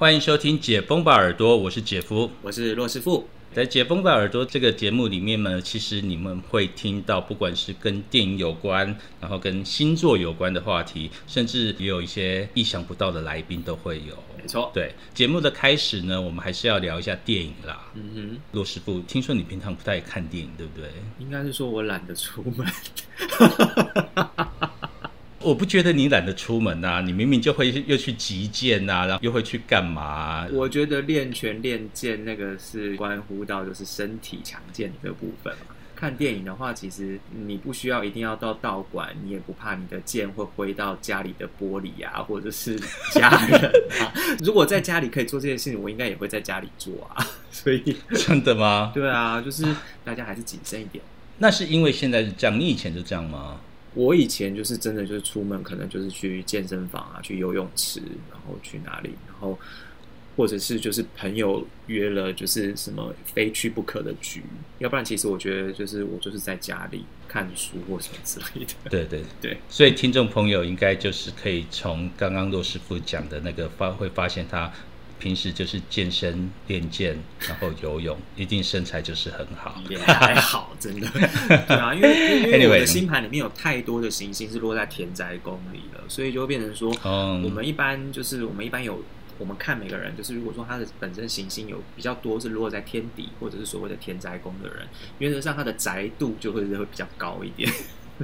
欢迎收听《解封吧耳朵》，我是姐夫。我是骆师傅。在《解封吧耳朵》这个节目里面呢，其实你们会听到，不管是跟电影有关，然后跟星座有关的话题，甚至也有一些意想不到的来宾都会有。没错，对节目的开始呢，我们还是要聊一下电影啦。嗯哼，骆师傅，听说你平常不太看电影，对不对？应该是说我懒得出门。我不觉得你懒得出门啊、你明明就会又去击剑呐、然后又会去干嘛、我觉得练拳练剑那个是关乎到就是身体强健的部分嘛。看电影的话，其实你不需要一定要到道馆，你也不怕你的剑会挥到家里的玻璃啊，或者是家人啊。如果在家里可以做这件事情，我应该也会在家里做啊。所以，真的吗？对啊，就是大家还是谨慎一点。那是因为现在是这样，你以前就这样吗？我以前就是真的就是出门，可能就是去健身房啊，去游泳池，然后去哪里，然后或者是就是朋友约了，就是什么非去不可的局，要不然其实我觉得就是我就是在家里看书或什么之类的。对对对，所以听众朋友应该就是可以从刚刚骆师傅讲的那个发，会发现他平时就是健身、练剑，然后游泳，一定身材就是很好。也还好，真的。对啊，因为 因为我的星盘里面有太多的行星是落在田宅宫里了，所以就会变成说，嗯我们一般就是我们一般有。我们看每个人，就是如果说他的本身行星有比较多是落在天底或者是所谓的田宅宫的人，原则上他的宅度就会会比较高一点。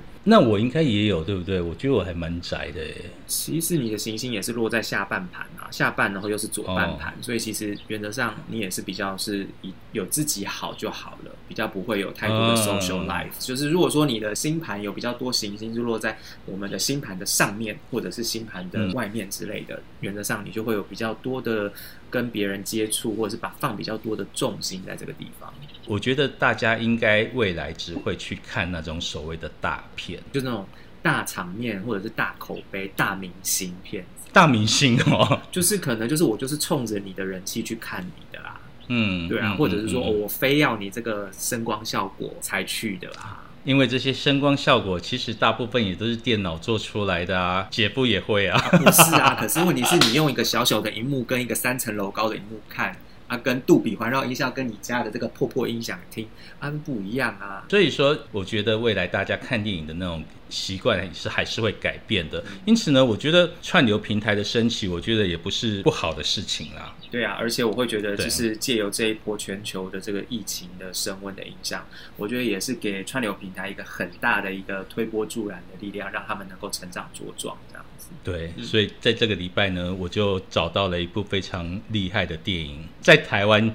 那我应该也有，对不对？我觉得我还蛮宅的耶。其实你的行星也是落在下半盘啊，下半然后又是左半盘，所以其实原则上你也是比较是以有自己好就好了，比较不会有太多的嗯 social life。就是如果说你的星盘有比较多行星就落在我们的星盘的上面，或者是星盘的嗯外面之类的，原则上你就会有比较多的跟别人接触，或者是把放比较多的重心在这个地方，我觉得大家应该未来只会去看那种所谓的大片、就那种大场面或者是大口碑、大明星片。大明星哦。就是可能就是我就是冲着你的人气去看你的啦，嗯，对啊，嗯或者是说、嗯哦我非要你这个声光效果才去的啊。因为这些声光效果其实大部分也都是电脑做出来的啊，姐夫也会啊。不是啊，可是问题是你用一个小小的荧幕跟一个三层楼高的荧幕看啊，跟杜比环绕音效跟你家的这个破破音响听啊不一样啊。所以说，我觉得未来大家看电影的那种习惯是还是会改变的。嗯因此呢，我觉得串流平台的升起，我觉得也不是不好的事情啦。对啊，而且我会觉得，就是借由这一波全球的这个疫情的升温的影响，我觉得也是给串流平台一个很大的一个推波助澜的力量，让他们能够成长茁壮这样子。对，嗯所以在这个礼拜呢，我就找到了一部非常厉害的电影，在台湾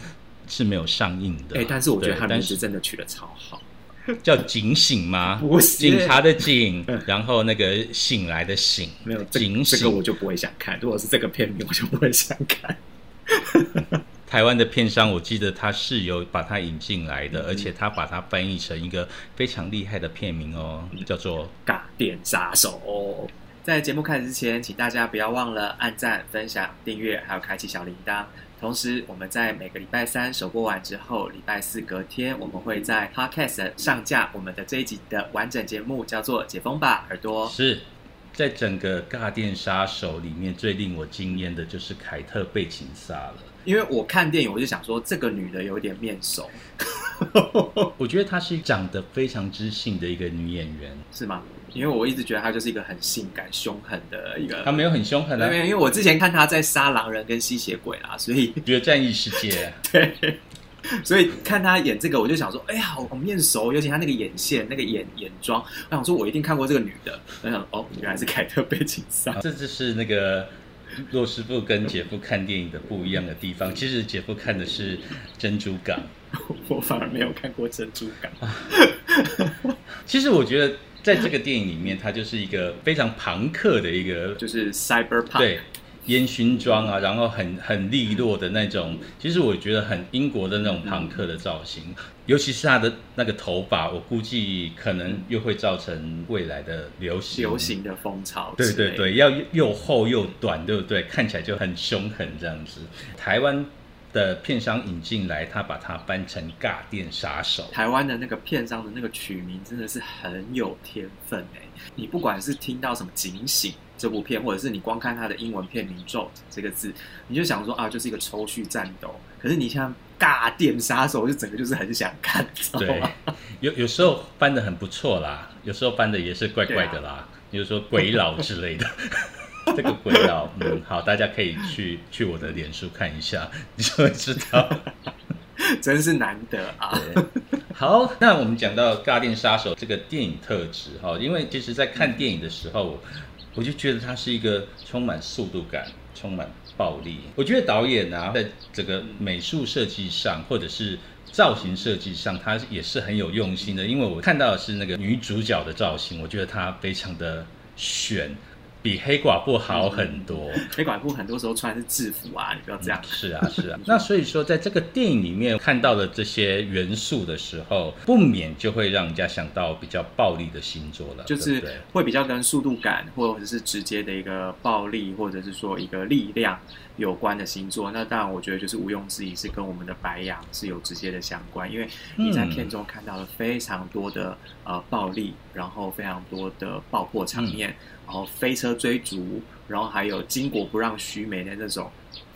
是没有上映的。哎、但是我觉得他名对但是字真的取得超好。叫警醒吗？警察的警嗯，然后那个醒来的醒，没有警醒。这个我就不会想看。如果是这个片名，我就不会想看。台湾的片商，我记得他是有把它引进来嗯的，而且他把它翻译成一个非常厉害的片名哦，叫做尬电杀手。在节目开始之前，请大家不要忘了按赞、分享、订阅，还有开启小铃铛。同时，我们在每个礼拜三首播完之后，礼拜四隔天，我们会在 Podcast 上架我们的这一集的完整节目，叫做《解封吧耳朵》。是在整个尬电杀手里面最令我惊艳的就是凯特贝琴萨了。因为我看电影，我就想说，这个女的有点面熟，我觉得她是长得非常知性的一个女演员，是吗？因为我一直觉得他就是一个很性感、凶狠的一个他没有很凶狠对，啊，因为我之前看他在杀狼人跟吸血鬼啦，所以 觉得战役世界。对，所以看他演这个，我就想说，哎呀，好好面熟，尤其他那个眼线、那个眼眼妆，我想说我一定看过这个女的。我想，哦，原来是凯特贝琴萨。这就是那个洛师傅跟姐夫看电影的不一样的地方。其实姐夫看的是《珍珠港》，我反而没有看过珍珠港。其实我觉得在这个电影里面，它就是一个非常朋克的一个 就是 cyberpunk，对烟熏妆啊，然后很很利落的那种，其实我觉得很英国的那种朋克的造型，尤其是他的那个头发，我估计可能又会造成未来的流行。流行的风潮。对对对，，要又厚又短，对不对？看起来就很凶狠这样子。台湾的片商引进来，他把它搬成尬电杀手。台湾的那个片商的那个取名真的是很有天分哎！你不管是听到什么警醒、这部片，或者是你光看它的英文片名 “Jolt” 这个字，你就想说啊，就是一个抽蓄战斗。可是你像《尬电杀手》，就整个就是很想看，知道对吗？，有有时候翻的很不错啦，有时候翻的也是怪怪的啦，比如说鬼佬之类的。这个鬼佬，嗯，好，大家可以去去我的脸书看一下，你就会知道。真是难得啊！好，那我们讲到《尬电杀手》这个电影特质哈，因为其实在看电影的时候，我就觉得它是一个充满速度感、充满暴力。我觉得导演啊，在这个美术设计上，或者是造型设计上，他也是很有用心的。因为我看到的是那个女主角的造型，我觉得她非常的选，比黑寡妇好很多。黑寡妇很多时候穿的是制服啊，你不要这样。是啊，是啊。那所以说，在这个电影里面看到的这些元素的时候，不免就会让人家想到比较暴力的星座了，就是会比较跟速度感，或者是直接的一个暴力，或者是说一个力量有关的星座。那当然，我觉得就是毋庸置疑是跟我们的白羊是有直接的相关，因为你在片中看到了非常多的呃暴力，然后非常多的爆破场面，然后飞车追逐，然后还有巾帼不让须眉的那种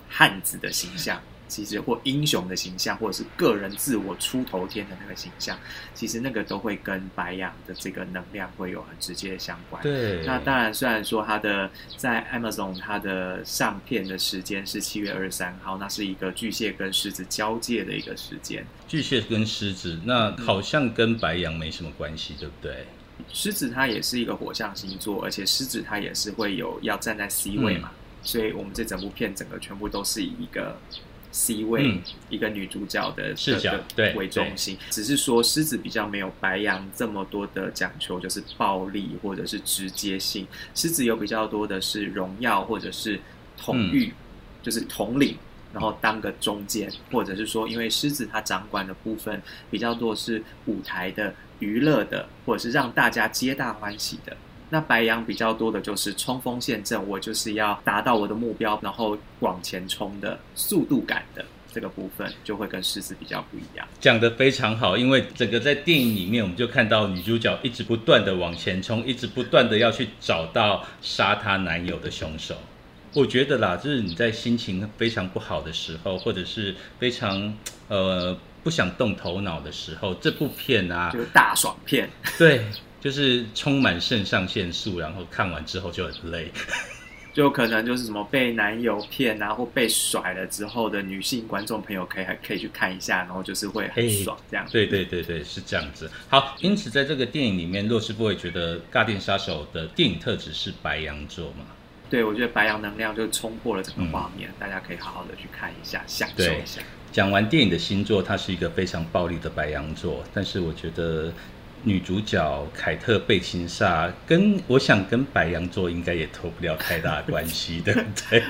汉子的形象。其实或英雄的形象，或者是个人自我出头天的那个形象，其实那个都会跟白羊的这个能量会有很直接的相关。对，那当然，虽然说它的在 Amazon 它的上片的时间是七月二十三号，那是一个巨蟹跟狮子交界的一个时间。巨蟹跟狮子，那好像跟白羊没什么关系，对不对？狮子它也是一个火象星座，而且狮子它也是会有要站在 C 位嘛，所以我们这整部片整个全部都是以一个 C 位、嗯。一个女主角的视角对为中心，只是说狮子比较没有白羊这么多的讲求，就是暴力或者是直接性，狮子有比较多的是荣耀或者是统御，就是统领。然后当个中间，或者是说，因为狮子它掌管的部分比较多是舞台的、娱乐的，或者是让大家皆大欢喜的。那白羊比较多的就是冲锋陷阵，我就是要达到我的目标，然后往前冲的速度感的这个部分，就会跟狮子比较不一样。讲得非常好，因为整个在电影里面，我们就看到女主角一直不断的往前冲，一直不断的要去找到杀她男友的凶手。我觉得啦，就是你在心情非常不好的时候，或者是非常呃不想动头脑的时候，这部片啊就，是大爽片，对，就是充满肾上腺素，然后看完之后就很累。就可能就是什么被男友骗啊，或被甩了之后的女性观众朋友可以还可以去看一下，然后就是会很爽这样。对对对对，是这样子。好，因此在这个电影里面，洛师傅会觉得《尬电杀手》的电影特质是白羊座嘛？对，我觉得白羊能量就冲破了整个画面，大家可以好好的去看一下，享受一下。讲完电影的星座，它是一个非常暴力的白羊座，但是我觉得女主角凯特·贝琴莎跟我想跟白羊座应该也脱不了太大的关系，对 不对？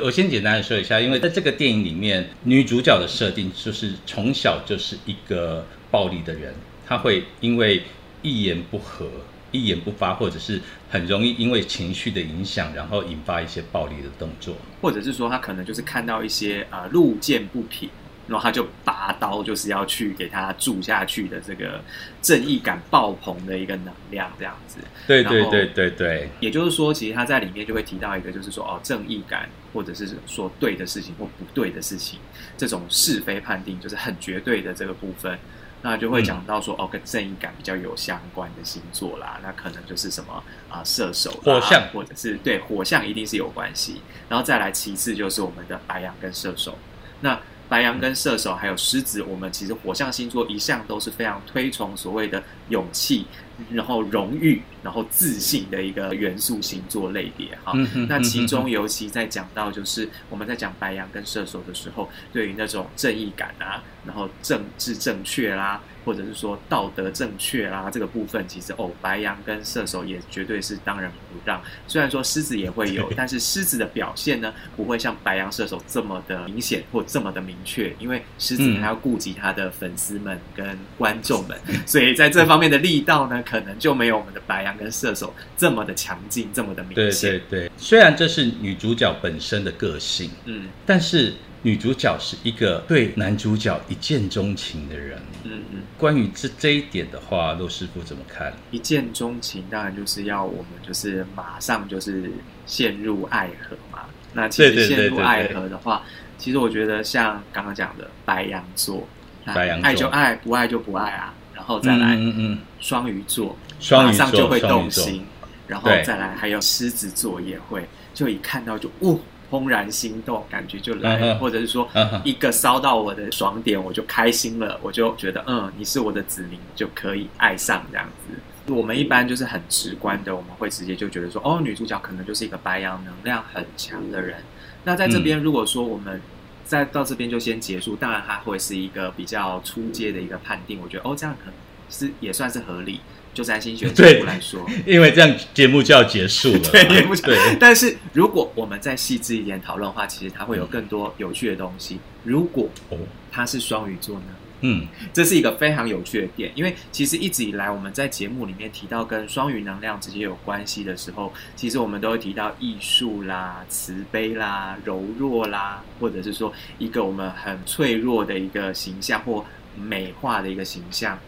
我先简单的说一下，因为在这个电影里面，女主角的设定就是从小就是一个暴力的人，她会因为一言不合。一言不发，或者是很容易因为情绪的影响，然后引发一些暴力的动作。或者是说他可能就是看到一些呃路见不平，然后他就拔刀，就是要去给他注下去的这个正义感爆棚的一个能量，这样子。对对对对对，也就是说，其实他在里面就会提到一个，就是说哦，正义感，或者是说对的事情或不对的事情，这种是非判定，就是很绝对的这个部分。那就会讲到说，哦，跟正义感比较有相关的星座啦，那可能就是什么啊、射手啦、火象或者是对火象一定是有关系。然后再来，其次就是我们的白羊跟射手。那白羊跟射手还有狮子，我们其实火象星座一向都是非常推崇所谓的勇气，然后荣誉，然后自信的一个元素星座类别哈。那其中尤其在讲到就是我们在讲白羊跟射手的时候，对于那种正义感啊，然后政治正确啦，或者是说道德正确啦这个部分，其实哦，白羊跟射手也绝对是当仁不让。虽然说狮子也会有，但是狮子的表现呢，不会像白羊、射手这么的明显或这么的明确，因为狮子嗯还要顾及他的粉丝们跟观众们，所以在这方面的力道呢，可能就没有我们的白羊跟射手这么的强劲，这么的明对显。对对，虽然这是女主角本身的个性，嗯，但是女主角是一个对男主角一见钟情的人。嗯嗯，关于这这一点的话，陆师傅怎么看？一见钟情当然就是要我们就是马上就是陷入爱河嘛。那其实陷入爱河的话，其实我觉得像刚刚讲的白羊座，白羊座爱就爱，不爱就不爱啊。然后再来，嗯嗯，双鱼座，双马上就会动心。然后再来还有狮子座也会，就一看到就哦，怦然心动，感觉就来了，或者是说一个烧到我的爽点，我就开心了，我就觉得嗯，你是我的子民，就可以爱上这样子。我们一般就是很直观的，我们会直接就觉得说，哦，女主角可能就是一个白羊能量很强的人。那在这边，如果说我们再到这边就先结束，当然它会是一个比较初阶的一个判定，我觉得哦，这样可能是也算是合理。就占星学角对度来说，因为这样节目就要结束了嘛。对，节目对，但是如果我们再细致一点讨论的话，其实它会有更多有趣的东西。如果哦，它是双鱼座呢？嗯，这是一个非常有趣的点，因为其实一直以来我们在节目里面提到跟双鱼能量直接有关系的时候，其实我们都会提到艺术啦、慈悲啦、柔弱啦，或者是说一个我们很脆弱的一个形象或美化的一个形象。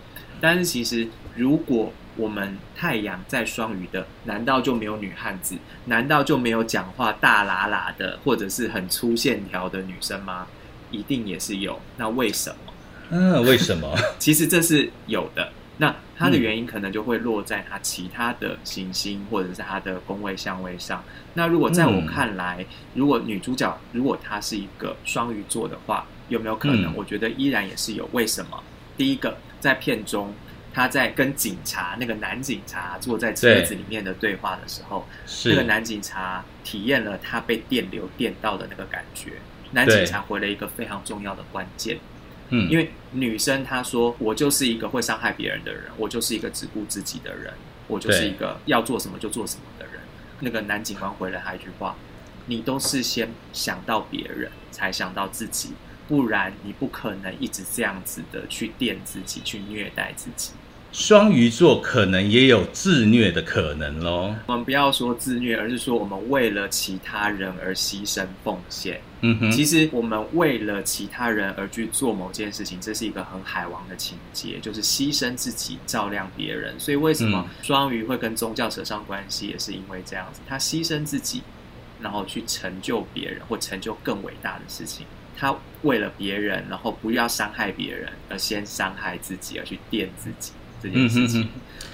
但是其实如果我们太阳在双鱼的，难道就没有女汉子？难道就没有讲话大喇喇的，或者是很粗线条的女生吗？一定也是有。那为什么？嗯，为什么？其实这是有的。那它的原因可能就会落在它其他的行星或者是它的宫位相位上。那如果在我看来，如果女主角如果她是一个双鱼座的话，有没有可能？嗯我觉得依然也是有。为什么？第一个，在片中他在跟警察那个男警察坐在车子里面的对话的时候，是那个男警察体验了他被电流电到的那个感觉。男警察回了一个非常重要的关键，嗯，因为女生她说：“我就是一个会伤害别人的人，我就是一个只顾自己的人，我就是一个要做什么就做什么的人。”那个男警官回了他一句话：“你都是先想到别人，才想到自己，不然你不可能一直这样子的去电自己，去虐待自己。”双鱼座可能也有自虐的可能喽。我们不要说自虐，而是说我们为了其他人而牺牲奉献。嗯哼，其实我们为了其他人而去做某件事情，这是一个很海王的情节，就是牺牲自己照亮别人。所以为什么双鱼会跟宗教扯上关系，也是因为这样子，他牺牲自己，然后去成就别人或成就更伟大的事情。他为了别人，然后不要伤害别人，而先伤害自己，而去垫自己这件事情，嗯哼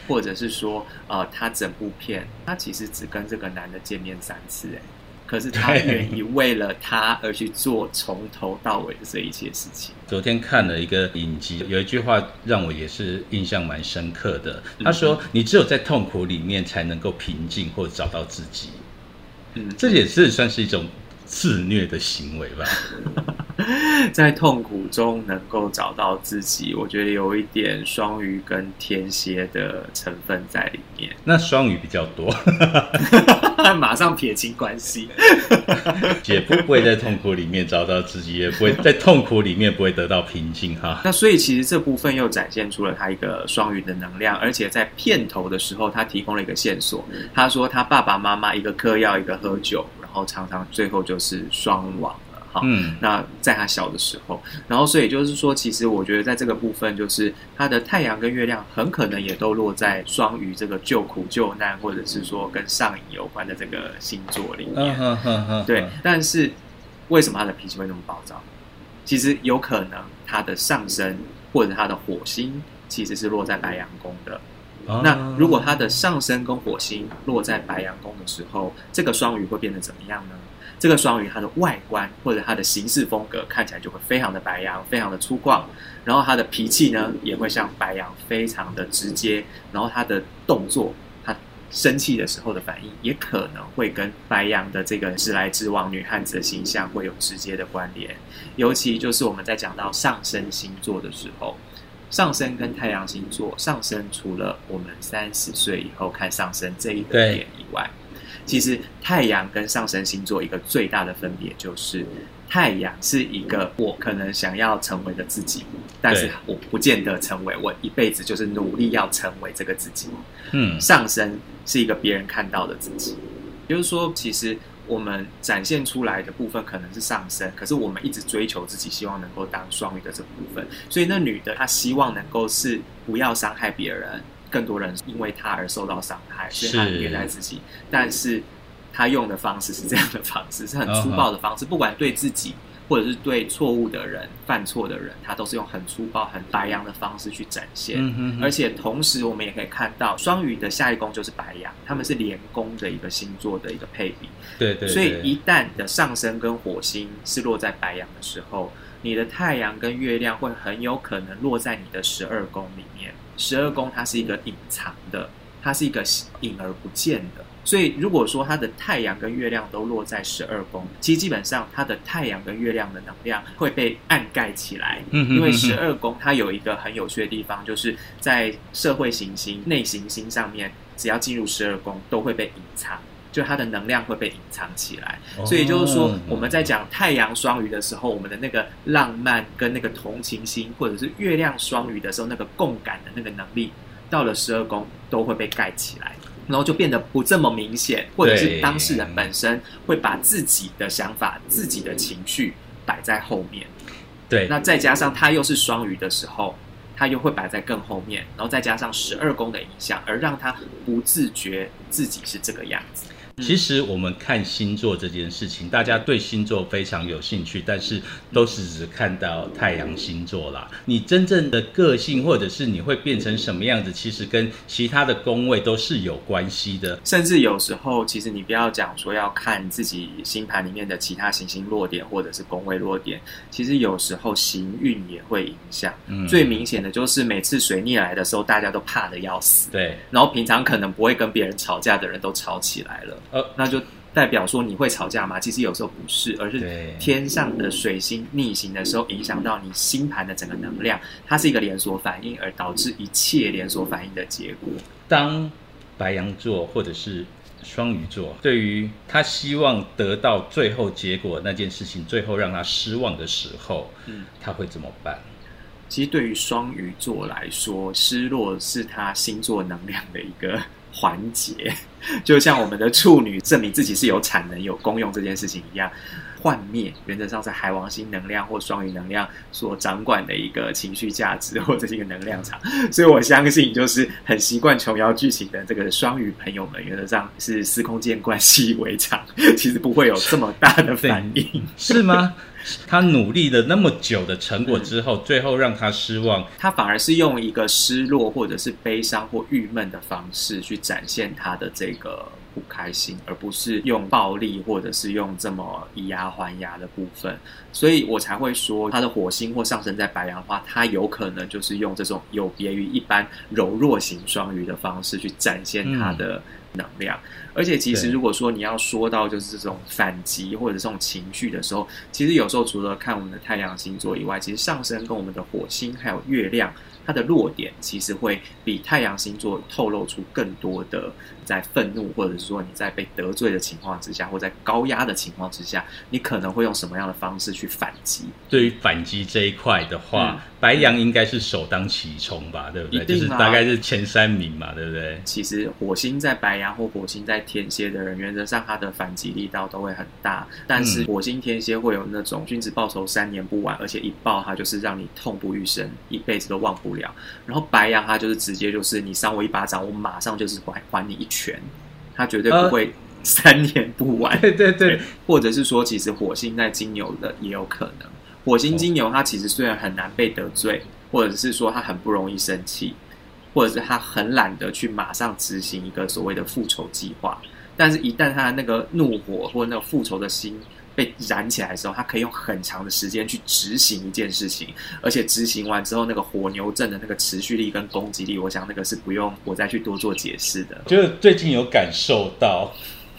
或者是说，呃，他整部片他其实只跟这个男的见面三次，哎。可是他愿意为了他而去做从头到尾的这一切事情。昨天看了一个影集，有一句话让我也是印象蛮深刻的。嗯他说：“你只有在痛苦里面才能够平静或找到自己。嗯”，这也是算是一种自虐的行为吧？在痛苦中能够找到自己，我觉得有一点双鱼跟天蝎的成分在里面。那双鱼比较多，马上撇清关系。也不会在痛苦里面找到自己，也不会在痛苦里面不会得到平静哈。那所以其实这部分又展现出了他一个双鱼的能量，而且在片头的时候，他提供了一个线索。他说他爸爸妈妈一个嗑药，一个喝酒，然后常常最后就是双亡了哈。嗯，那在他小的时候，然后所以就是说，其实我觉得在这个部分，就是他的太阳跟月亮很可能也都落在双鱼这个救苦救难，或者是说跟上瘾有关的这个星座里面。对，但是为什么他的脾气会那么暴躁？其实有可能他的上升或者他的火星其实是落在白羊宫的。那如果他的上升跟火星落在白羊宫的时候，这个双鱼会变得怎么样呢？这个双鱼它的外观或者它的行事风格看起来就会非常的白羊，非常的粗犷，然后他的脾气呢也会像白羊非常的直接，然后他的动作，他生气的时候的反应也可能会跟白羊的这个直来直往女汉子的形象会有直接的关联，尤其就是我们在讲到上升星座的时候。上升跟太阳星座，上升除了我们三十岁以后看上升这一个点以外，其实太阳跟上升星座一个最大的分别就是，太阳是一个我可能想要成为的自己，但是我不见得成为，我一辈子就是努力要成为这个自己。嗯。上升是一个别人看到的自己，也就是说，其实我们展现出来的部分可能是上升，可是我们一直追求自己，希望能够当双鱼的这部分。所以那女的她希望能够是不要伤害别人，更多人因为她而受到伤害，所以她很虐待自己。但是她用的方式是这样的方式，是很粗暴的方式，不管对自己。或者是对错误的人、犯错的人，他都是用很粗暴、很白羊的方式去展现。而且同时，我们也可以看到，双鱼的下一宫就是白羊，他们是连宫的一个星座的一个配比。对对。所以，一旦的上升跟火星是落在白羊的时候，你的太阳跟月亮会很有可能落在你的十二宫里面。十二宫它是一个隐藏的，它是一个隐而不见的。所以，如果说它的太阳跟月亮都落在十二宫，其实基本上它的太阳跟月亮的能量会被暗盖起来。嗯，因为十二宫它有一个很有趣的地方，就是在社会行星、内行星上面，只要进入十二宫都会被隐藏，就它的能量会被隐藏起来。所以就是说，我们在讲太阳双鱼的时候，我们的那个浪漫跟那个同情心，或者是月亮双鱼的时候那个共感的那个能力，到了十二宫都会被盖起来。然后就变得不这么明显，或者是当事人本身会把自己的想法、自己的情绪摆在后面。对，那再加上他又是双鱼的时候，他又会摆在更后面，然后再加上十二宫的影响，而让他不自觉自己是这个样子。其实我们看星座这件事情，大家对星座非常有兴趣，但是都是只看到太阳星座啦。你真正的个性，或者是你会变成什么样子，其实跟其他的宫位都是有关系的。甚至有时候，其实你不要讲说要看自己星盘里面的其他行星落点，或者是宫位落点，其实有时候行运也会影响。嗯，最明显的就是每次水逆来的时候，大家都怕的要死。对，然后平常可能不会跟别人吵架的人都吵起来了。呃，那就代表说你会吵架吗？其实有时候不是，而是天上的水星逆行的时候，影响到你星盘的整个能量，它是一个连锁反应，而导致一切连锁反应的结果。当白羊座或者是双鱼座，对于他希望得到最后结果那件事情，最后让他失望的时候，嗯，他会怎么办？其实对于双鱼座来说，失落是他星座能量的一个。环节，就像我们的处女证明自己是有产能、有功用这件事情一样，幻灭原则上是海王星能量或双鱼能量所掌管的一个情绪价值或者是一个能量场，所以我相信，就是很习惯琼瑶剧情的这个双鱼朋友们，原则上是司空见惯、习以为常，其实不会有这么大的反应，是吗？他努力了那么久的成果之后，最后让他失望，他反而是用一个失落或者是悲伤或郁闷的方式去展现他的这个不开心，而不是用暴力或者是用这么以牙还牙的部分。所以我才会说，他的火星或上升在白羊的话，他有可能就是用这种有别于一般柔弱型双鱼的方式去展现他的。能量，而且其实如果说你要说到就是这种反击或者这种情绪的时候，其实有时候除了看我们的太阳星座以外，其实上升跟我们的火星还有月亮。它的弱点其实会比太阳星座透露出更多的，在愤怒或者是说你在被得罪的情况之下，或在高压的情况之下，你可能会用什么样的方式去反击？对于反击这一块的话，白羊应该是首当其冲吧，对不对？就是大概是前三名嘛，对不对？其实火星在白羊或火星在天蝎的人，原则上他的反击力道都会很大，但是火星天蝎会有那种君子报仇三年不晚，而且一报他就是让你痛不欲生，一辈子都忘不。不了，然后白羊他就是直接就是你扇我一巴掌，我马上就是还还你一拳，他绝对不会三年不完。对对对，或者是说，其实火星在金牛的也有可能。火星金牛他其实虽然很难被得罪，或者是说他很不容易生气，或者是他很懒得去马上执行一个所谓的复仇计划，但是一旦他的那个怒火或那个复仇的心。被燃起来的时候，他可以用很长的时间去执行一件事情，而且执行完之后，那个火牛阵的那个持续力跟攻击力，我想那个是不用我再去多做解释的。就是最近有感受到，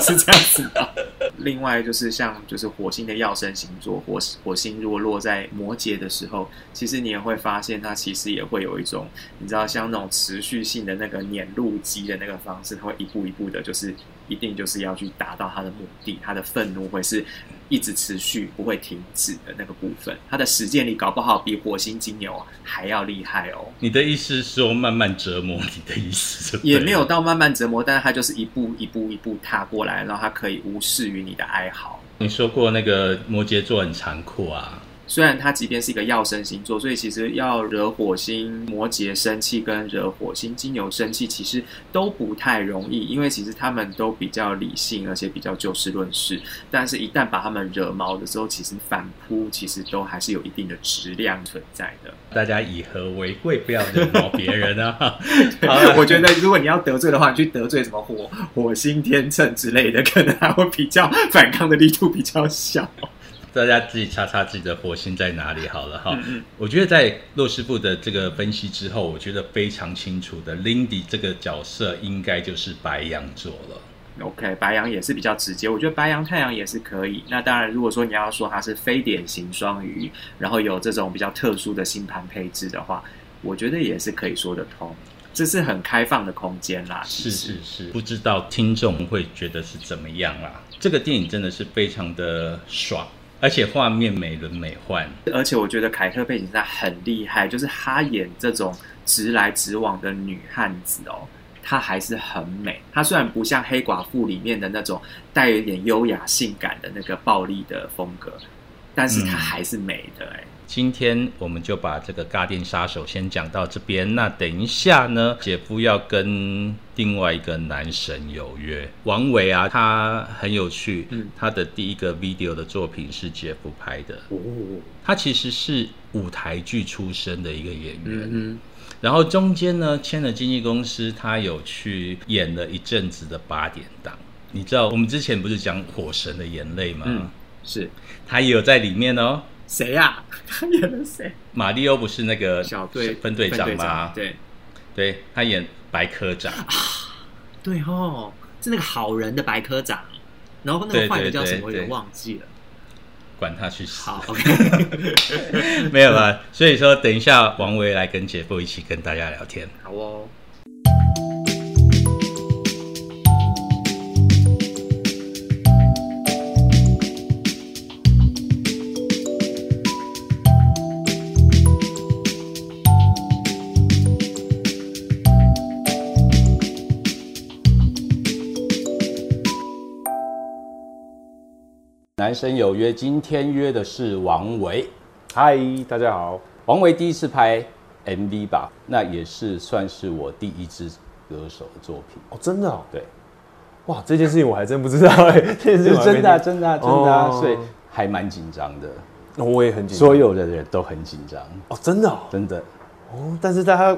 是这样子的。另外就是像就是火星的耀生星座，火火星如果落在摩羯的时候，其实你也会发现它其实也会有一种你知道像那种持续性的那个碾路机的那个方式，它会一步一步的，就是一定就是要去达到他的目的，他的愤怒会是一直持续不会停止的那个部分，他的实践力搞不好比火星金牛还要厉害哦。你的意思是说慢慢折磨你的意思？也没有到慢慢折磨，但是他就是一步一步一步踏过来，然后他可以无视于你的哀嚎。你说过那个摩羯座很残酷啊。虽然它即便是一个要生星座，所以其实要惹火星摩羯生气，跟惹火星金牛生气，其实都不太容易，因为其实他们都比较理性，而且比较就事论事。但是，一旦把他们惹毛的时候，其实反扑其实都还是有一定的质量存在的。大家以和为贵，不要惹毛别人啊！我觉得如果你要得罪的话，你去得罪什么火火星天秤之类的，可能还会比较反抗的力度比较小。大家自己查查自己的火星在哪里好了哈。我觉得在洛师傅的这个分析之后，我觉得非常清楚的，Lindy 这个角色应该就是白羊座了。OK，白羊也是比较直接，我觉得白羊太阳也是可以。那当然，如果说你要说它是非典型双鱼，然后有这种比较特殊的星盘配置的话，我觉得也是可以说得通。这是很开放的空间啦。是是是，不知道听众会觉得是怎么样啦？这个电影真的是非常的爽。而且画面美轮美奂，而且我觉得凯特·贝金赛很厉害，就是她演这种直来直往的女汉子哦，她还是很美。她虽然不像黑寡妇里面的那种带有一点优雅性感的那个暴力的风格，但是她还是美的哎。今天我们就把这个《嘎电杀手》先讲到这边。那等一下呢，姐夫要跟另外一个男神有约。王维啊，他很有趣。嗯，他的第一个 video 的作品是姐夫拍的。哦，他其实是舞台剧出身的一个演员。嗯，然后中间呢签了经纪公司，他有去演了一阵子的八点档。你知道我们之前不是讲《火神的眼泪》吗？嗯，是，他也有在里面哦。谁呀？他演了谁？马里欧不是那个小队分队长吗？对，对他演白科长。对哦，是那个好人的白科长。然后那个坏的叫什么？我有点忘记了。管他去死。好，OK。没有了。所以说，等一下王维来跟姐夫一起跟大家聊天。好哦。男生有约，今天约的是王维。嗨，大家好。王维第一次拍 MV 吧，那也是算是我第一支歌手的作品哦。真的？哦？对。哇，这件事情我还真不知道哎。这是真的，真的，真的，所以还蛮紧张的。那我也很紧张，所有的人都很紧张。哦，真的，真的。哦，但是大家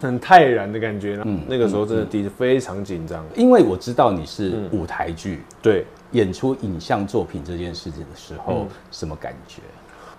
很泰然的感觉。嗯，那个时候真的第一次非常紧张，因为我知道你是舞台剧。对。演出影像作品这件事情的时候，什么感觉？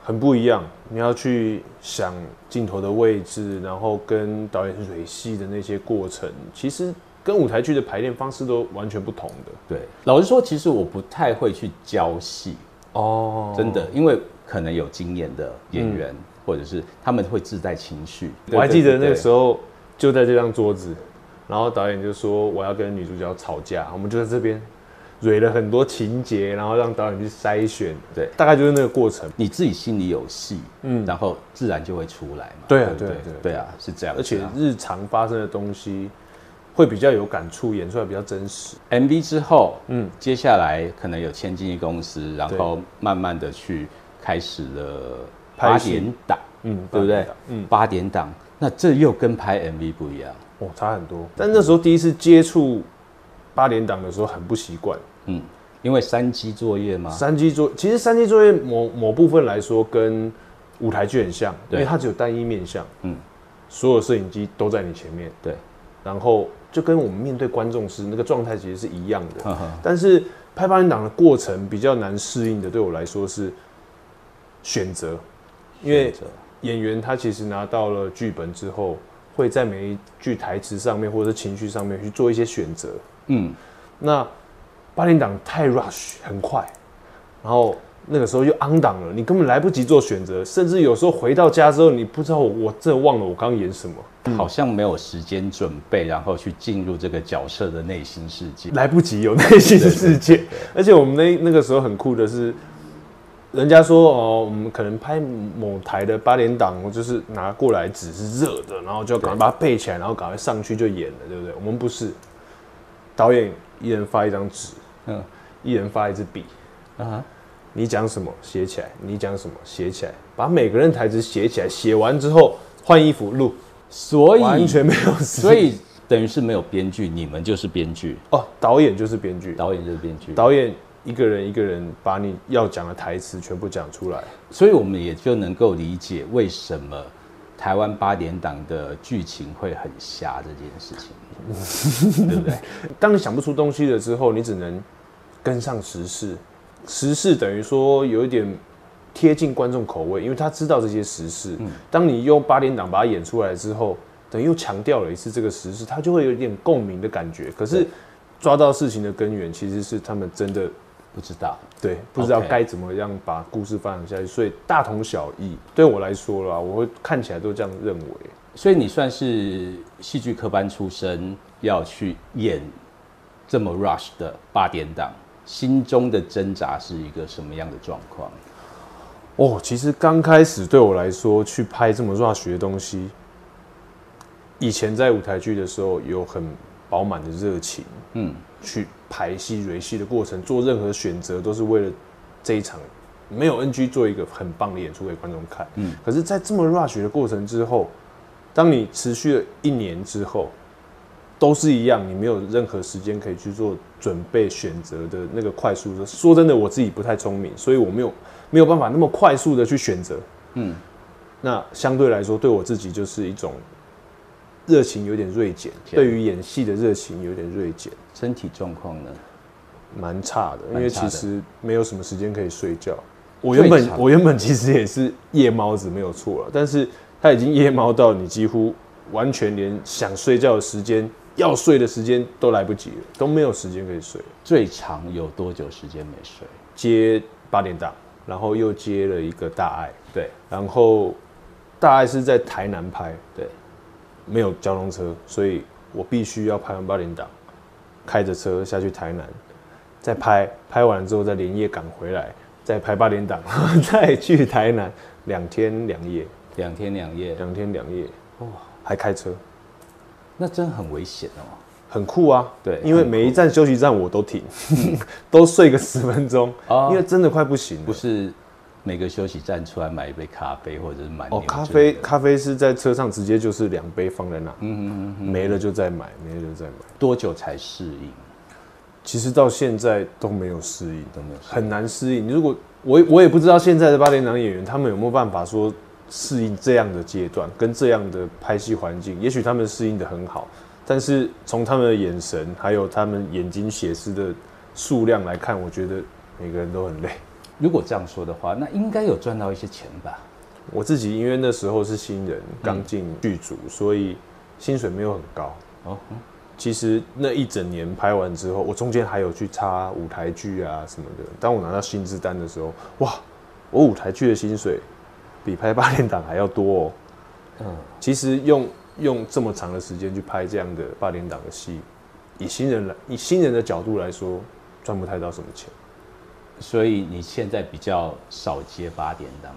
很不一样。你要去想镜头的位置，然后跟导演水戏的那些过程，其实跟舞台剧的排练方式都完全不同的。对，老实说，其实我不太会去教戏哦，真的，因为可能有经验的演员，或者是他们会自带情绪。我还记得那个时候就在这张桌子，然后导演就说我要跟女主角吵架，我们就在这边。蕊了很多情节，然后让导演去筛选，对，大概就是那个过程。你自己心里有戏，嗯，然后自然就会出来嘛。对啊，对对对啊，是这样。而且日常发生的东西会比较有感触，演出来比较真实。MV 之后，嗯，接下来可能有签经纪公司，然后慢慢的去开始了八点档，嗯，对不对？嗯，八点档，那这又跟拍 MV 不一样，哦，差很多。但那时候第一次接触八点档的时候，很不习惯。嗯，因为三机作业嘛？三机作其实三机作业某某部分来说跟舞台剧很像，因为它只有单一面向，嗯，所有摄影机都在你前面，对，然后就跟我们面对观众时那个状态其实是一样的。但是拍八点档的过程比较难适应的，对我来说是选择，因为演员他其实拿到了剧本之后，会在每一句台词上面或者情绪上面去做一些选择，嗯，那。八点档太 rush 很快，然后那个时候又 on 档了，你根本来不及做选择，甚至有时候回到家之后，你不知道我我真的忘了我刚演什么，好像没有时间准备，然后去进入这个角色的内心世界。来不及有内心世界，而且我们那那个时候很酷的是，人家说哦，我们可能拍某台的八点档，就是拿过来纸是热的，然后就赶快把它背起来，然后赶快上去就演了，对不对？我们不是，导演一人发一张纸，嗯，一人发一支笔，啊，你讲什么写起来，你讲什么写起来，把每个人台词写起来，写完之后换衣服录，所以完全没有所以等于是没有编剧，你们就是编剧，哦，导演就是编剧，导演就是编剧，导演一个人一个人把你要讲的台词全部讲出来。所以我们也就能够理解为什么台湾八点档的剧情会很瞎这件事情，对不对？当你想不出东西了之后，你只能跟上时事。时事等于说有一点贴近观众口味，因为他知道这些时事。当你用八点档把它演出来之后，等于又强调了一次这个时事，他就会有一点共鸣的感觉。可是抓到事情的根源，其实是他们真的不知道，对，不知道该怎么样把故事发展下去，所以大同小异。对我来说啦，我会看起来都这样认为。所以你算是戏剧科班出身，要去演这么 rush 的八点档，心中的挣扎是一个什么样的状况？哦，其实刚开始对我来说，去拍这么 rush 的东西，以前在舞台剧的时候有很饱满的热情，嗯，去排戏、蕊戏的过程，做任何选择都是为了这一场没有 NG 做一个很棒的演出给观众看。嗯，可是，在这么 rush 的过程之后，当你持续了一年之后，都是一样，你没有任何时间可以去做准备、选择的那个快速的。说真的，我自己不太聪明，所以我没有没有办法那么快速的去选择。嗯，那相对来说，对我自己就是一种热情有点锐减，对于演戏的热情有点锐减，身体状况呢？蛮差的。因为其实没有什么时间可以睡觉。我原本我原本其实也是夜猫子，没有错了，但是他已经夜猫到你几乎完全连想睡觉的时间、要睡的时间都来不及了，都没有时间可以睡。最长有多久时间没睡？接八点档，然后又接了一个大爱，对然后大爱是在台南拍，对，没有交通车，所以我必须要拍完八点档，开着车下去台南，再拍，拍完之后再连夜赶回来，再拍八点档，再去台南，两天两夜，两天两夜，两天两夜，哇，还开车，那真的很危险哦。很酷啊！对因为每一站休息站我都停，都睡个十分钟，哦。因为真的快不行了。不是每个休息站出来买一杯咖啡或者是买哦，牛咖啡咖啡是在车上直接就是两杯放在那，嗯嗯嗯没了就再买，没了就再买。多久才适应？其实到现在都没有适应，都没有很难适应。如果我我也不知道现在的八点档演员他们有没有办法说适应这样的阶段跟这样的拍戏环境，也许他们适应的很好，但是从他们的眼神还有他们眼睛血丝的数量来看，我觉得每个人都很累。如果这样说的话，那应该有赚到一些钱吧？我自己因为那时候是新人，刚进剧组，所以薪水没有很高。哦，嗯其实那一整年拍完之后，我中间还有去插舞台剧啊什么的。当我拿到薪资单的时候，哇，我舞台剧的薪水比拍八点档还要多哦。嗯，其实用用这么长的时间去拍这样的八点档的戏，以新人来以新人的角度来说，赚不太到什么钱。所以你现在比较少接八点档。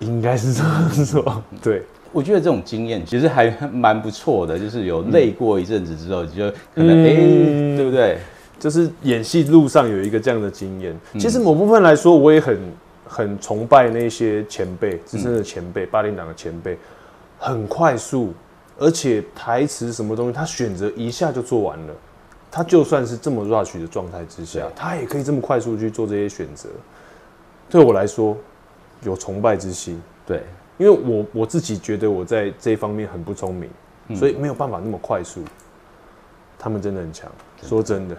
应该是这么说，对，我觉得这种经验其实还蛮不错的，就是有累过一阵子之后，你就可能哎、嗯对不对？就是演戏路上有一个这样的经验。其实某部分来说，我也很很崇拜那些前辈，资深的前辈，八点档的前辈，很快速，而且台词什么东西，他选择一下就做完了。他就算是这么 rush 的状态之下，他也可以这么快速去做这些选择。对我来说，有崇拜之心，对，因为我我自己觉得我在这一方面很不聪明，嗯所以没有办法那么快速。他们真的很强，说真的，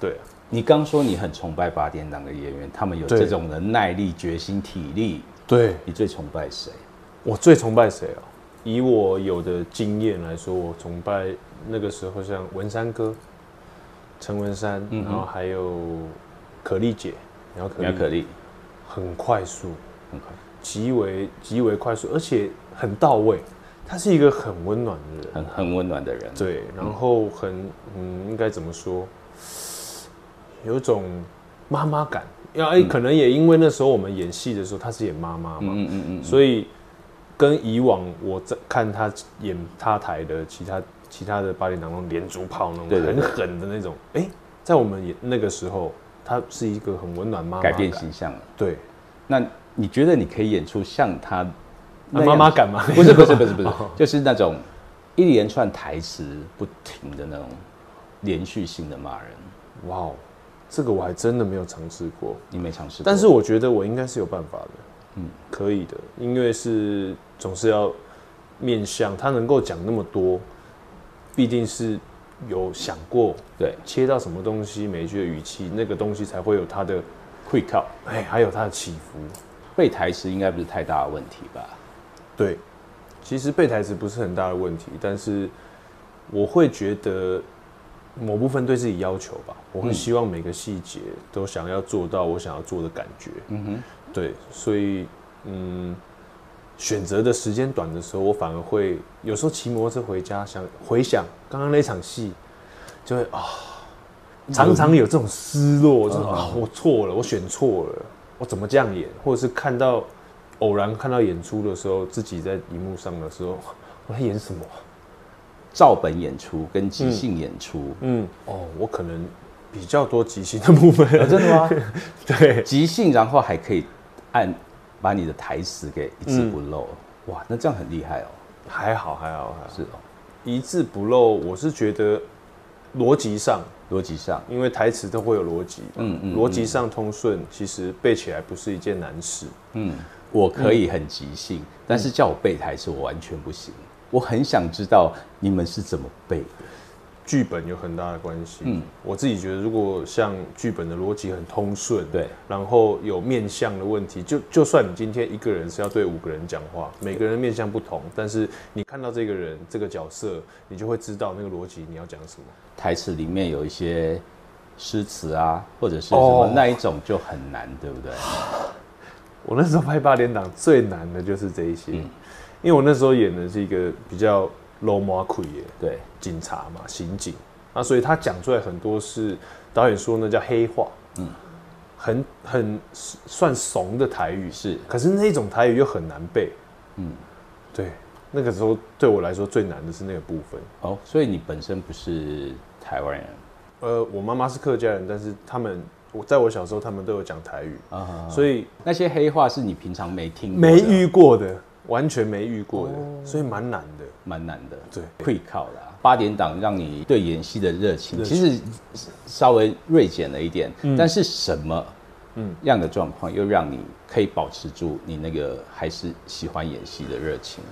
对啊。你刚说你很崇拜八点档的演员，他们有这种的耐力、决心、体力，对你最崇拜谁？我最崇拜谁啊？以我有的经验来说，我崇拜那个时候像文山哥，陈文山，然后还有可丽姐，苗可苗可丽，很快速，很快，极为极为快速，而且很到位。他是一个很温暖的人，很很温暖的人。对，然后很嗯，应该怎么说？有种妈妈感。要哎，可能也因为那时候我们演戏的时候，他是演妈妈嘛，嗯嗯嗯，所以跟以往我在看他演他台的其他其他的八点档那种连珠炮那种很狠的那种，哎，在我们演那个时候，他是一个很温暖妈妈改变形象了。对，那你觉得你可以演出像他？妈妈感吗？不是不是不是不是，就是那种一连串台词不停的那种连续性的骂人。哇哦，这个我还真的没有尝试过。你没尝试，但是我觉得我应该是有办法的。嗯，可以的，因为是总是要面向他能够讲那么多，必定是有想过对切到什么东西，每一句的语气，那个东西才会有它的会靠，哎，还有它的起伏。背台词应该不是太大的问题吧？对，其实背台词不是很大的问题，但是我会觉得某部分对自己要求吧，我会希望每个细节都想要做到我想要做的感觉。嗯哼，对，所以嗯，选择的时间短的时候，我反而会有时候骑摩托车回家，想回想刚刚那场戏，就会啊，常常有这种失落，就是啊，我错了，我选错了，我怎么这样演，或者是看到。偶然看到演出的时候，自己在荧幕上的时候，我在演什么？照本演出跟即兴演出。嗯，哦，我可能比较多即兴的部分。真的吗？对，即兴，然后还可以按把你的台词给一字不漏。哇，那这样很厉害哦。还好，还好，还好。是哦，一字不漏，我是觉得逻辑上，逻辑上，因为台词都会有逻辑。嗯嗯，逻辑上通顺，其实背起来不是一件难事。嗯。我可以很即兴，但是叫我背台词，我完全不行。我很想知道你们是怎么背的。剧本有很大的关系。嗯，我自己觉得，如果像剧本的逻辑很通顺，对，然后有面向的问题，就就算你今天一个人是要对五个人讲话，每个人面向不同，但是你看到这个人这个角色，你就会知道那个逻辑你要讲什么。台词里面有一些诗词啊，或者是什么那一种就很难，对不对？我那时候拍八点档最难的就是这一些，因为我那时候演的是一个比较 low 模苦耶，对，警察嘛，刑警，啊，所以他讲出来很多是导演说那叫黑话，嗯，很很算怂的台语。是，可是那种台语又很难背，嗯，对，那个时候对我来说最难的是那个部分。哦，所以你本身不是台湾人？呃，我妈妈是客家人，但是他们。我在我小时候，他们都有讲台语。啊，所以那些黑话是你平常没听、没遇过的，完全没遇过的，所以蛮难的，蛮难的。对，会考啦。八点档让你对演戏的热情其实稍微锐减了一点，但是什么样的状况又让你可以保持住你那个还是喜欢演戏的热情？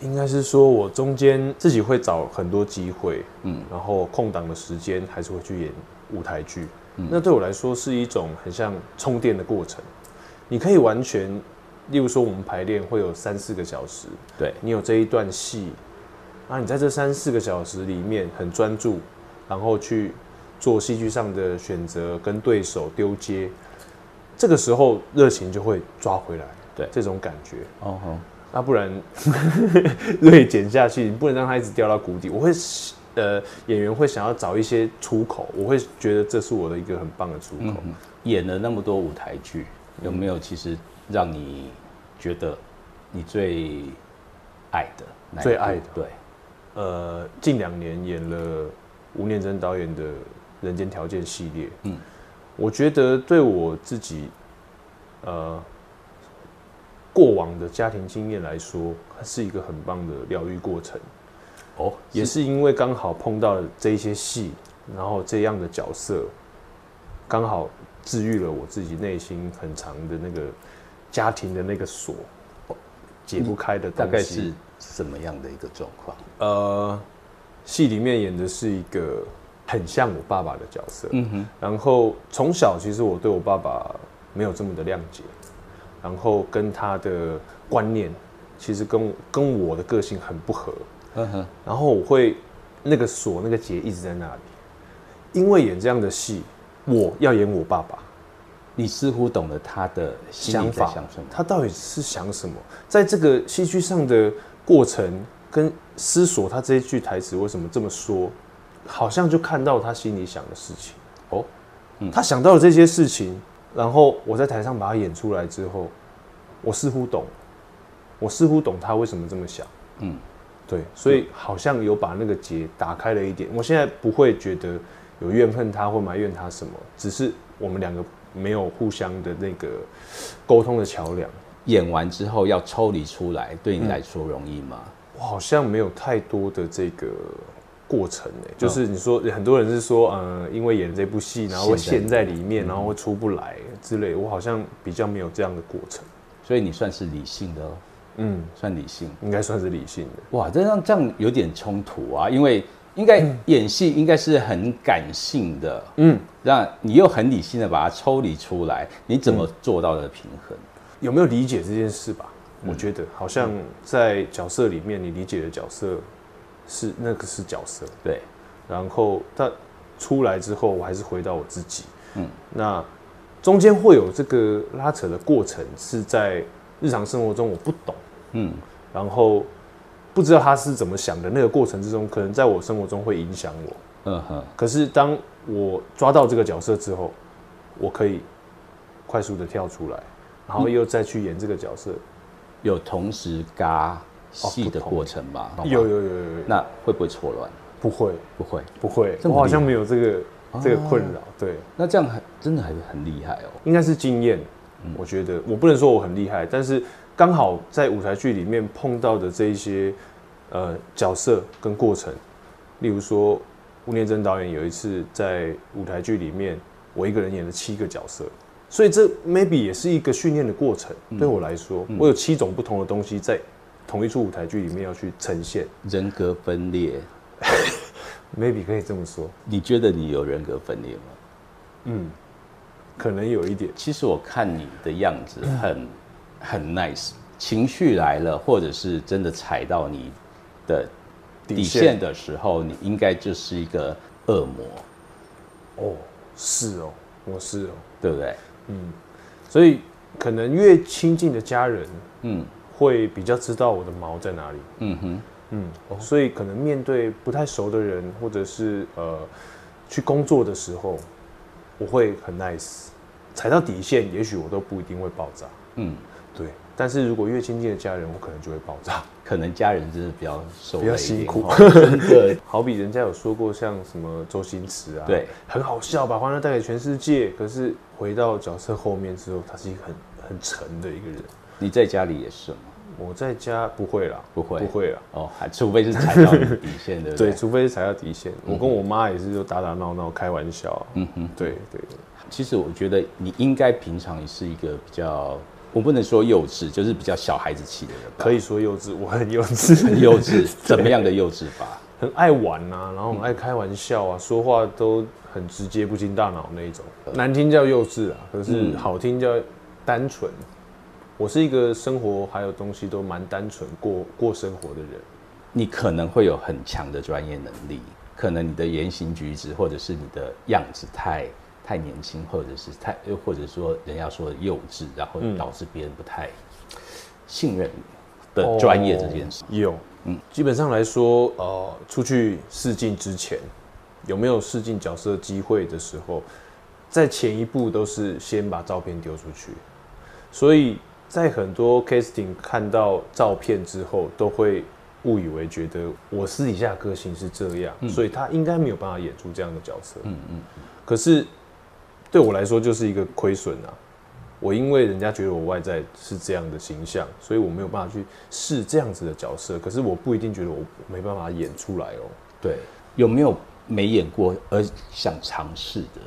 应该是说我中间自己会找很多机会，嗯，然后空档的时间还是会去演舞台剧。那对我来说是一种很像充电的过程。你可以完全，例如说我们排练会有三四个小时，对你有这一段戏，那你在这三四个小时里面很专注，然后去做戏剧上的选择，跟对手丢接，这个时候热情就会抓回来。对，这种感觉。哦吼，那不然 锐减下去，你不能让它一直掉到谷底。我会。呃，演员会想要找一些出口，我会觉得这是我的一个很棒的出口。演了那么多舞台剧，有没有其实让你觉得你最爱的？最爱的对。呃，近两年演了吴念真导演的《人间条件》系列，嗯，我觉得对我自己，呃，过往的家庭经验来说，它是一个很棒的疗愈过程。哦，也是因为刚好碰到这一些戏，然后这样的角色，刚好治愈了我自己内心很长的那个家庭的那个锁，解不开的东西。大概是什么样的一个状况？呃，戏里面演的是一个很像我爸爸的角色。嗯哼。然后从小其实我对我爸爸没有这么的谅解，然后跟他的观念其实跟跟我的个性很不合。嗯哼，然后我会那个锁那个结一直在那里，因为演这样的戏，我要演我爸爸。你似乎懂了他的想法，想什么？他到底是想什么？在这个戏剧上的过程跟思索，他这一句台词为什么这么说，好像就看到他心里想的事情。哦，他想到了这些事情，然后我在台上把它演出来之后，我似乎懂，我似乎懂他为什么这么想。嗯，对，所以好像有把那个结打开了一点。我现在不会觉得有怨恨他或埋怨他什么，只是我们两个。没有互相的那个沟通的桥梁。演完之后要抽离出来，对你来说容易吗？我好像没有太多的这个过程诶，就是你说很多人是说，呃，因为演这部戏，然后会陷在里面，然后会出不来之类。我好像比较没有这样的过程，所以你算是理性的，嗯，算理性，应该算是理性的。哇，这样这样有点冲突啊，因为。应该演戏应该是很感性的，嗯，让你又很理性的把它抽离出来，你怎么做到的平衡？有没有理解这件事吧？我觉得好像在角色里面，你理解的角色是那个是角色，对。然后他出来之后，我还是回到我自己，嗯。那中间会有这个拉扯的过程，是在日常生活中我不懂，嗯，然后。不知道他是怎么想的，那个过程之中，可能在我生活中会影响我。嗯哼。可是当我抓到这个角色之后，我可以快速的跳出来，然后又再去演这个角色，有同时嘎戏的过程吧？有有有有有。那会不会错乱？不会不会不会，我好像没有这个这个困扰。对，那这样很真的还是很厉害哦。应该是经验，我觉得我不能说我很厉害，但是。刚好在舞台剧里面碰到的这一些呃角色跟过程，例如说吴念真导演有一次在舞台剧里面，我一个人演了七个角色，所以这 maybe 也是一个训练的过程。对我来说，我有七种不同的东西在同一出舞台剧里面要去呈现。人格分裂，maybe 可以这么说。你觉得你有人格分裂吗？嗯，可能有一点。其实我看你的样子很。很 nice，情绪来了，或者是真的踩到你的底线的时候，你应该就是一个恶魔。哦，是哦，我是哦，对不对？嗯，所以可能越亲近的家人，嗯，会比较知道我的毛在哪里。嗯哼，嗯，所以可能面对不太熟的人，或者是呃去工作的时候，我会很 nice，踩到底线，也许我都不一定会爆炸。嗯。对，但是如果越亲近的家人，我可能就会爆炸。可能家人真的比较受比较辛苦。对，好比人家有说过，像什么周星驰啊，对，很好笑，把欢乐带给全世界。可是回到角色后面之后，他是一个很很沉的一个人。你在家里也是吗？我在家不会啦，不会，不会啦。哦，还除非是踩到 底线的。对，除非是踩到底线。我跟我妈也是就打打闹闹，开玩笑。嗯哼，对对。其实我觉得你应该平常也是一个比较。我不能说幼稚，就是比较小孩子气的人。可以说幼稚，我很幼稚。很幼稚，怎么样的幼稚法？很爱玩啊，然后很爱开玩笑啊，说话都很直接，不经大脑那一种。难听叫幼稚啊，可是好听叫单纯。我是一个生活还有东西都蛮单纯过过生活的人。你可能会有很强的专业能力，可能你的言行举止或者是你的样子太。太年轻，或者是太又或者说人家说的幼稚，然后导致别人不太信任的专业这件事。有，嗯，基本上来说，呃，出去试镜之前，有没有试镜角色机会的时候，在前一步都是先把照片丢出去，所以在很多 casting 看到照片之后，都会误以为觉得我私底下个性是这样，所以他应该没有办法演出这样的角色。嗯嗯，可是。对我来说就是一个亏损啊！我因为人家觉得我外在是这样的形象，所以我没有办法去试这样子的角色。可是我不一定觉得我没办法演出来哦。对，有没有没演过而想尝试的？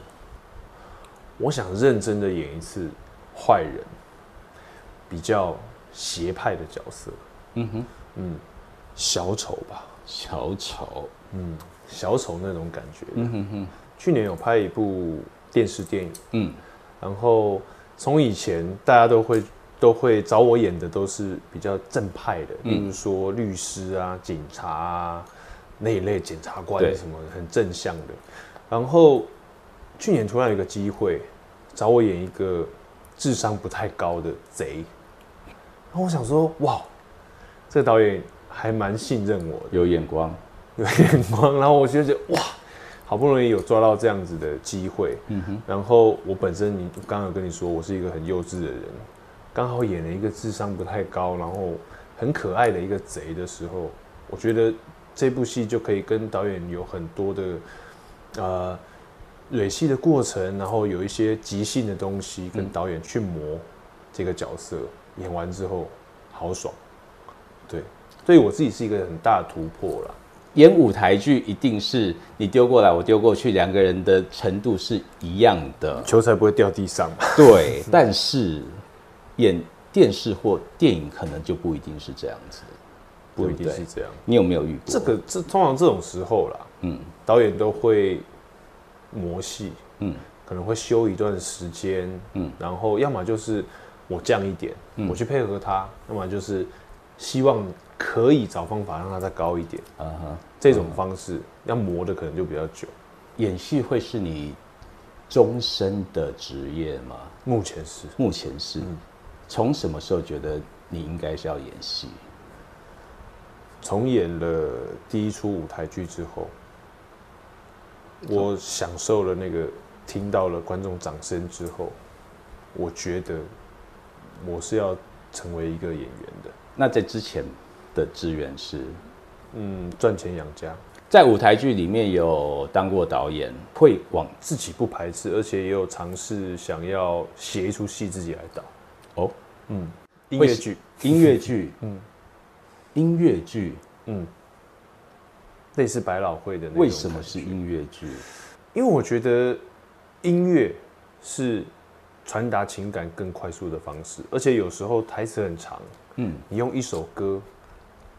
我想认真的演一次坏人，比较邪派的角色。嗯哼，嗯，小丑吧，小丑，嗯，小丑那种感觉。嗯哼哼，去年有拍一部。电视电影，嗯，然后从以前大家都会都会找我演的都是比较正派的，例如说律师啊、警察啊那一类检察官什么很正向的。然后去年突然有一个机会找我演一个智商不太高的贼，然后我想说，哇，这个导演还蛮信任我的，有眼光，有眼光，然后我就觉得哇，好不容易有抓到这样子的机会，嗯哼，然后我本身你刚刚有跟你说我是一个很幼稚的人，刚好演了一个智商不太高，然后很可爱的一个贼的时候，我觉得这部戏就可以跟导演有很多的呃蕊戏的过程，然后有一些即兴的东西跟导演去磨这个角色，演完之后好爽，对，对我自己是一个很大的突破啦。演舞台剧一定是你丢过来，我丢过去，两个人的程度是一样的，球才不会掉地上嘛。对，但是演电视或电影可能就不一定是这样子，不一定是这样。你有没有遇过？这个这通常这种时候啦，嗯导演都会磨戏，嗯可能会休一段时间，嗯然后要么就是我降一点，我去配合他；要么就是希望可以找方法让它再高一点。啊哈，这种方式要磨的可能就比较久。演戏会是你终身的职业吗？目前是目前是，嗯从什么时候觉得你应该是要演戏？从演了第一出舞台剧之后，我享受了那个听到了观众掌声之后，我觉得我是要成为一个演员的。那在之前的资源是嗯，赚钱养家，在舞台剧里面有当过导演，会往自己不排斥，而且也有尝试想要写一出戏自己来导。哦。嗯，音乐剧，音乐剧，嗯。音乐剧。嗯，类似百老汇的那种为什么是音乐剧？因为我觉得音乐是传达情感更快速的方式，而且有时候台词很长，嗯，你用一首歌，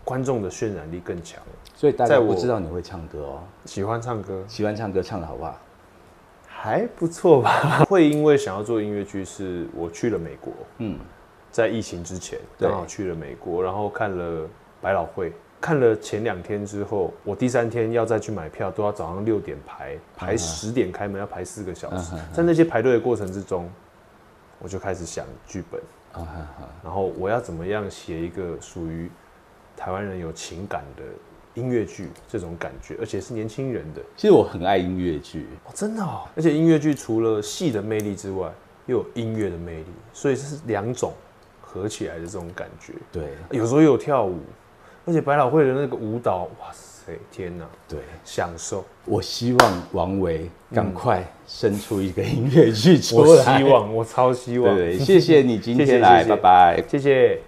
观众的渲染力更强。所以大家不知道你会唱歌哦，喜欢唱歌。喜欢唱歌唱的好不好？还不错吧？会因为想要做音乐剧，是我去了美国，嗯，在疫情之前刚好去了美国，然后看了百老汇，看了前两天之后，我第三天要再去买票，都要早上六点排，排十点开门，要排四个小时。在那些排队的过程之中，我就开始想剧本，啊哈哈，然后我要怎么样写一个属于台湾人有情感的音乐剧这种感觉，而且是年轻人的其实我很爱音乐剧，哦，真的哦。而且音乐剧除了戏的魅力之外，又有音乐的魅力，所以是两种合起来的这种感觉。对有时候又有跳舞，而且百老汇的那个舞蹈，哇塞，天哪，对，享受！我希望王维赶快生出一个音乐剧出我。希望，我超希望。对，谢谢你今天来，拜拜。谢谢。